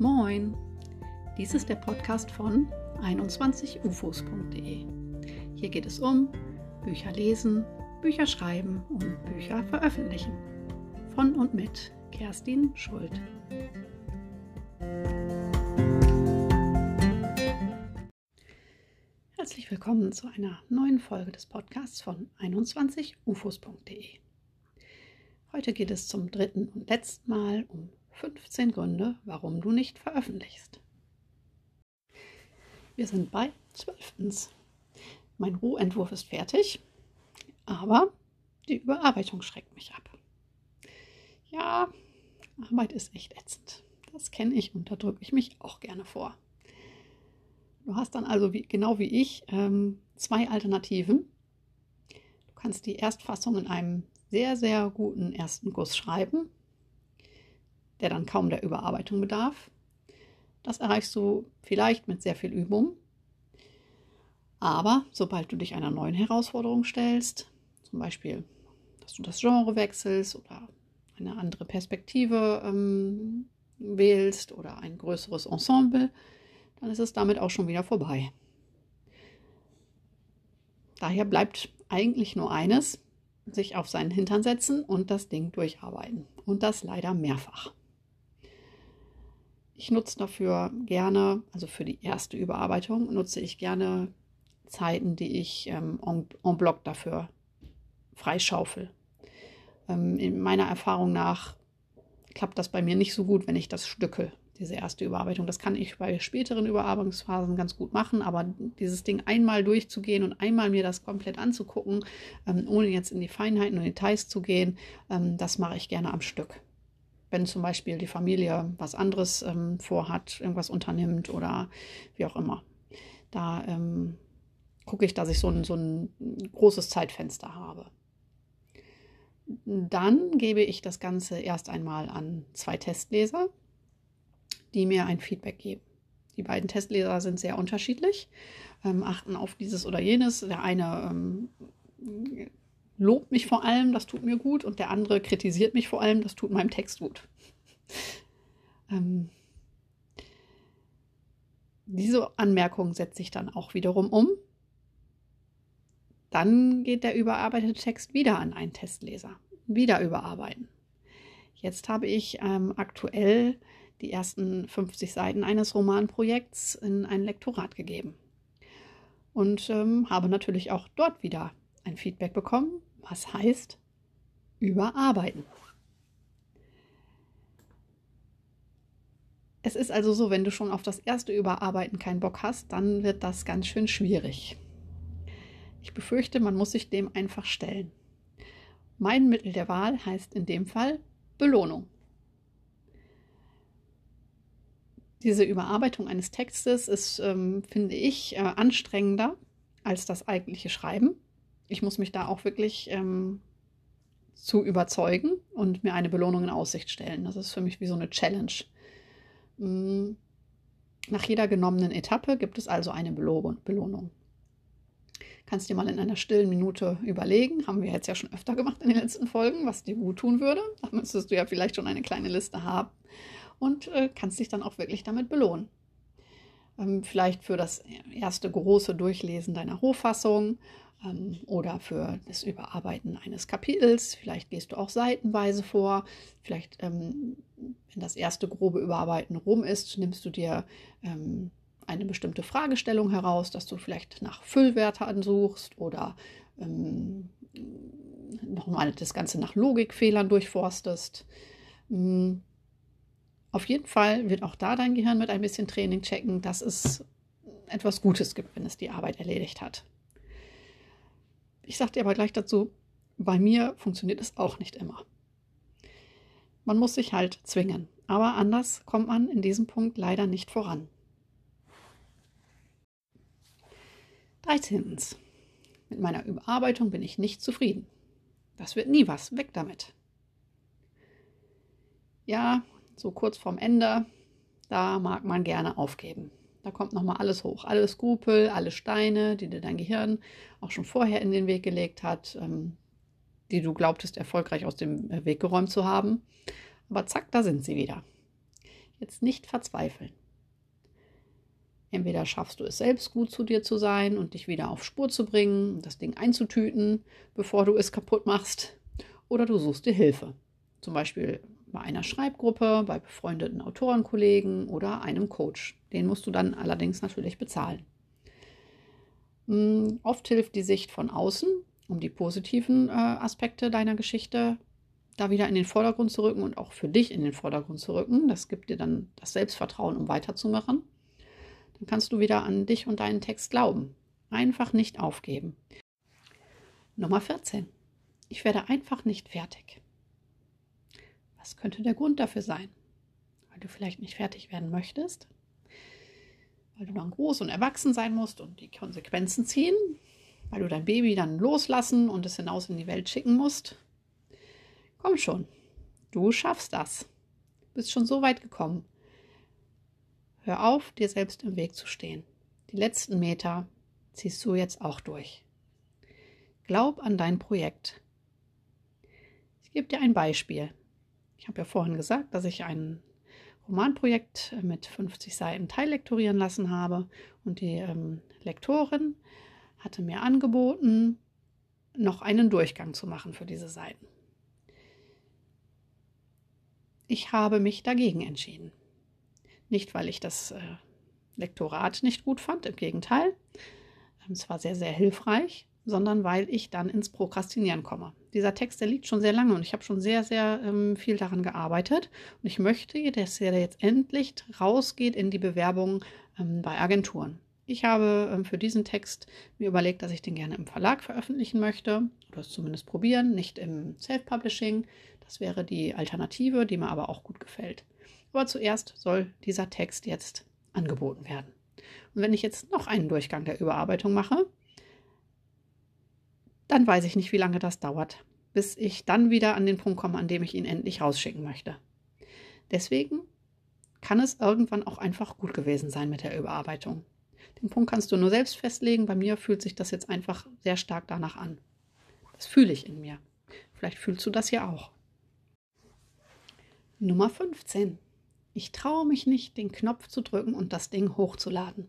Moin! Dies ist der Podcast von 21ufos.de. Hier geht es um Bücher lesen, Bücher schreiben und Bücher veröffentlichen. Von und mit Kerstin Schuld. Herzlich willkommen zu einer neuen Folge des Podcasts von 21ufos.de. Heute geht es zum dritten und letzten Mal um 15 Gründe, warum du nicht veröffentlichst. Wir sind bei 12. Mein Rohentwurf ist fertig, aber die Überarbeitung schreckt mich ab. Ja, Arbeit ist echt ätzend. Das kenne ich und da drücke ich mich auch gerne vor. Du hast dann also wie, genau wie ich ähm, zwei Alternativen. Du kannst die Erstfassung in einem sehr, sehr guten ersten Guss schreiben der dann kaum der Überarbeitung bedarf. Das erreichst du vielleicht mit sehr viel Übung. Aber sobald du dich einer neuen Herausforderung stellst, zum Beispiel, dass du das Genre wechselst oder eine andere Perspektive ähm, wählst oder ein größeres Ensemble, dann ist es damit auch schon wieder vorbei. Daher bleibt eigentlich nur eines, sich auf seinen Hintern setzen und das Ding durcharbeiten. Und das leider mehrfach. Ich nutze dafür gerne, also für die erste Überarbeitung, nutze ich gerne Zeiten, die ich ähm, en, en bloc dafür freischaufel. Ähm, in meiner Erfahrung nach klappt das bei mir nicht so gut, wenn ich das stücke, diese erste Überarbeitung. Das kann ich bei späteren Überarbeitungsphasen ganz gut machen, aber dieses Ding einmal durchzugehen und einmal mir das komplett anzugucken, ähm, ohne jetzt in die Feinheiten und Details zu gehen, ähm, das mache ich gerne am Stück wenn zum Beispiel die Familie was anderes ähm, vorhat, irgendwas unternimmt oder wie auch immer. Da ähm, gucke ich, dass ich so ein, so ein großes Zeitfenster habe. Dann gebe ich das Ganze erst einmal an zwei Testleser, die mir ein Feedback geben. Die beiden Testleser sind sehr unterschiedlich, ähm, achten auf dieses oder jenes. Der eine ähm, lobt mich vor allem, das tut mir gut, und der andere kritisiert mich vor allem, das tut meinem Text gut. ähm, diese Anmerkung setze ich dann auch wiederum um. Dann geht der überarbeitete Text wieder an einen Testleser. Wieder überarbeiten. Jetzt habe ich ähm, aktuell die ersten 50 Seiten eines Romanprojekts in ein Lektorat gegeben. Und ähm, habe natürlich auch dort wieder ein Feedback bekommen, was heißt überarbeiten. Es ist also so, wenn du schon auf das erste Überarbeiten keinen Bock hast, dann wird das ganz schön schwierig. Ich befürchte, man muss sich dem einfach stellen. Mein Mittel der Wahl heißt in dem Fall Belohnung. Diese Überarbeitung eines Textes ist, ähm, finde ich, äh, anstrengender als das eigentliche Schreiben ich muss mich da auch wirklich ähm, zu überzeugen und mir eine Belohnung in Aussicht stellen. Das ist für mich wie so eine Challenge. Mm, nach jeder genommenen Etappe gibt es also eine Belohnung. Kannst dir mal in einer stillen Minute überlegen, haben wir jetzt ja schon öfter gemacht in den letzten Folgen, was dir gut tun würde. Da müsstest du ja vielleicht schon eine kleine Liste haben und äh, kannst dich dann auch wirklich damit belohnen. Ähm, vielleicht für das erste große Durchlesen deiner Hochfassung ähm, oder für das Überarbeiten eines Kapitels. Vielleicht gehst du auch seitenweise vor. Vielleicht, ähm, wenn das erste grobe Überarbeiten rum ist, nimmst du dir ähm, eine bestimmte Fragestellung heraus, dass du vielleicht nach Füllwörtern suchst oder ähm, nochmal das Ganze nach Logikfehlern durchforstest. Mhm. Auf jeden Fall wird auch da dein Gehirn mit ein bisschen Training checken, dass es etwas Gutes gibt, wenn es die Arbeit erledigt hat. Ich sage dir aber gleich dazu, bei mir funktioniert es auch nicht immer. Man muss sich halt zwingen, aber anders kommt man in diesem Punkt leider nicht voran. 13. Mit meiner Überarbeitung bin ich nicht zufrieden. Das wird nie was, weg damit. Ja, so kurz vorm Ende, da mag man gerne aufgeben. Da kommt nochmal alles hoch. Alle Skrupel, alle Steine, die dir dein Gehirn auch schon vorher in den Weg gelegt hat, ähm, die du glaubtest, erfolgreich aus dem äh, Weg geräumt zu haben. Aber zack, da sind sie wieder. jetzt nicht verzweifeln. Entweder schaffst du es selbst gut zu dir zu sein und dich wieder auf Spur zu bringen, das Ding einzutüten, bevor du es kaputt machst, oder du suchst dir Hilfe. Zum Beispiel bei einer Schreibgruppe, bei befreundeten Autorenkollegen oder einem Coach. Den musst du dann allerdings natürlich bezahlen. Hm, oft hilft die Sicht von außen, um die positiven äh, Aspekte deiner Geschichte da wieder in den Vordergrund zu rücken und auch für dich in den Vordergrund zu rücken. Das gibt dir dann das Selbstvertrauen, um weiterzumachen. Dann kannst du wieder an dich und deinen Text glauben. Einfach nicht aufgeben. Nummer 14. Ich werde einfach nicht fertig. Was könnte der Grund dafür sein? Weil du vielleicht nicht fertig werden möchtest? Weil du dann groß und erwachsen sein musst und die Konsequenzen ziehen? Weil du dein Baby dann loslassen und es hinaus in die Welt schicken musst? Komm schon, du schaffst das. Bist schon so weit gekommen. Hör auf, dir selbst im Weg zu stehen. Die letzten Meter ziehst du jetzt auch durch. Glaub an dein Projekt. Ich gebe dir ein Beispiel. Ich habe ja vorhin gesagt, dass ich ein Romanprojekt mit 50 Seiten teillektorieren lassen habe und die ähm, Lektorin hatte mir angeboten, noch einen Durchgang zu machen für diese Seiten. Ich habe mich dagegen entschieden. Nicht, weil ich das äh, Lektorat nicht gut fand, im Gegenteil. Ähm, es war sehr, sehr hilfreich, sondern weil ich dann ins Prokrastinieren komme. Dieser Text, der liegt schon sehr lange und ich habe schon sehr, sehr ähm, viel daran gearbeitet. Und ich möchte, dass er jetzt endlich rausgeht in die Bewerbung ähm, bei Agenturen. Ich habe ähm, für diesen Text mir überlegt, dass ich den gerne im Verlag veröffentlichen möchte oder es zumindest probieren, nicht im Self-Publishing. Das wäre die Alternative, die mir aber auch gut gefällt. Aber zuerst soll dieser Text jetzt angeboten werden. Und wenn ich jetzt noch einen Durchgang der Überarbeitung mache, dann weiß ich nicht, wie lange das dauert, bis ich dann wieder an den Punkt komme, an dem ich ihn endlich rausschicken möchte. Deswegen kann es irgendwann auch einfach gut gewesen sein mit der Überarbeitung. Den Punkt kannst du nur selbst festlegen. Bei mir fühlt sich das jetzt einfach sehr stark danach an. Das fühle ich in mir. Vielleicht fühlst du das ja auch. Nummer 15. Ich traue mich nicht, den Knopf zu drücken und das Ding hochzuladen.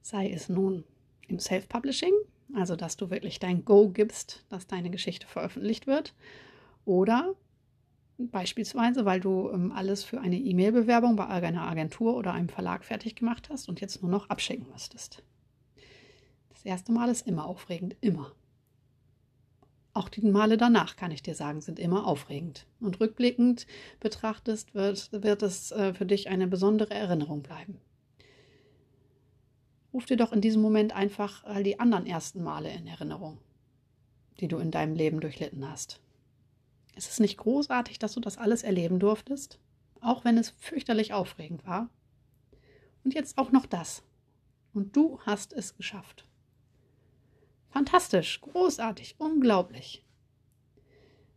Sei es nun im Self-Publishing, also dass du wirklich dein Go gibst, dass deine Geschichte veröffentlicht wird, oder beispielsweise, weil du ähm, alles für eine E-Mail-Bewerbung bei einer Agentur oder einem Verlag fertig gemacht hast und jetzt nur noch abschicken müsstest. Das erste Mal ist immer aufregend, immer. Auch die Male danach, kann ich dir sagen, sind immer aufregend. Und rückblickend betrachtest, wird, wird es äh, für dich eine besondere Erinnerung bleiben. Ruf dir doch in diesem Moment einfach all die anderen ersten Male in Erinnerung, die du in deinem Leben durchlitten hast. Ist es nicht großartig, dass du das alles erleben durftest? Auch wenn es fürchterlich aufregend war. Und jetzt auch noch das. Und du hast es geschafft. Fantastisch, großartig, unglaublich.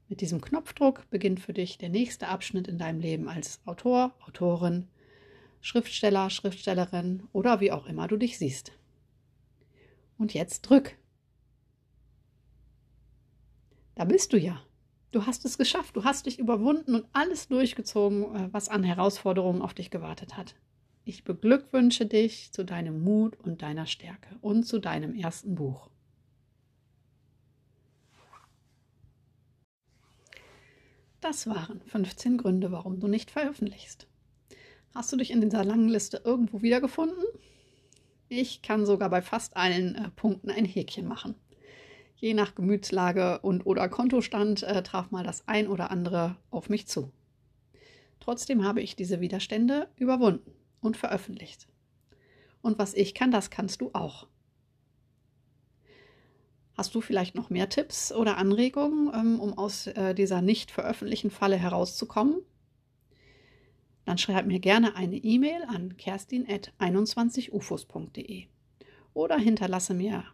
Mit diesem Knopfdruck beginnt für dich der nächste Abschnitt in deinem Leben als Autor, Autorin, Schriftsteller, Schriftstellerin oder wie auch immer du dich siehst. Und jetzt drück. Da bist du ja. Du hast es geschafft, du hast dich überwunden und alles durchgezogen, äh, was an Herausforderungen auf dich gewartet hat. Ich beglückwünsche dich zu deinem Mut und deiner Stärke und zu deinem ersten Buch. Das waren 15 Gründe, warum du nicht veröffentlichst. Hast du dich in dieser langen Liste irgendwo wiedergefunden? Ich kann sogar bei fast allen äh, Punkten ein Häkchen machen. Je nach Gemütslage und oder Kontostand äh, traf mal das ein oder andere auf mich zu. Trotzdem habe ich diese Widerstände überwunden und veröffentlicht. Und was ich kann, das kannst du auch. Hast du vielleicht noch mehr Tipps oder Anregungen, ähm, um aus äh, dieser nicht veröffentlichten Falle herauszukommen? Dann schreib mir gerne eine E-Mail an kerstin.21ufos.de oder hinterlasse mir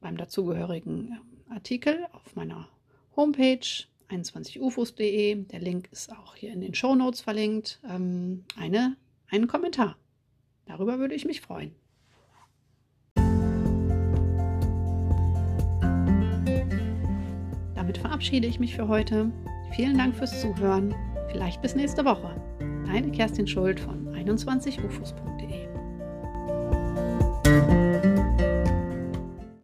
beim dazugehörigen ähm, Artikel auf meiner Homepage 21ufos.de, der Link ist auch hier in den Show Notes verlinkt, ähm, eine, einen Kommentar. Darüber würde ich mich freuen. Damit verabschiede ich mich für heute. Vielen Dank fürs Zuhören. Vielleicht bis nächste Woche. Kerstin Schuld von 21ufos.de.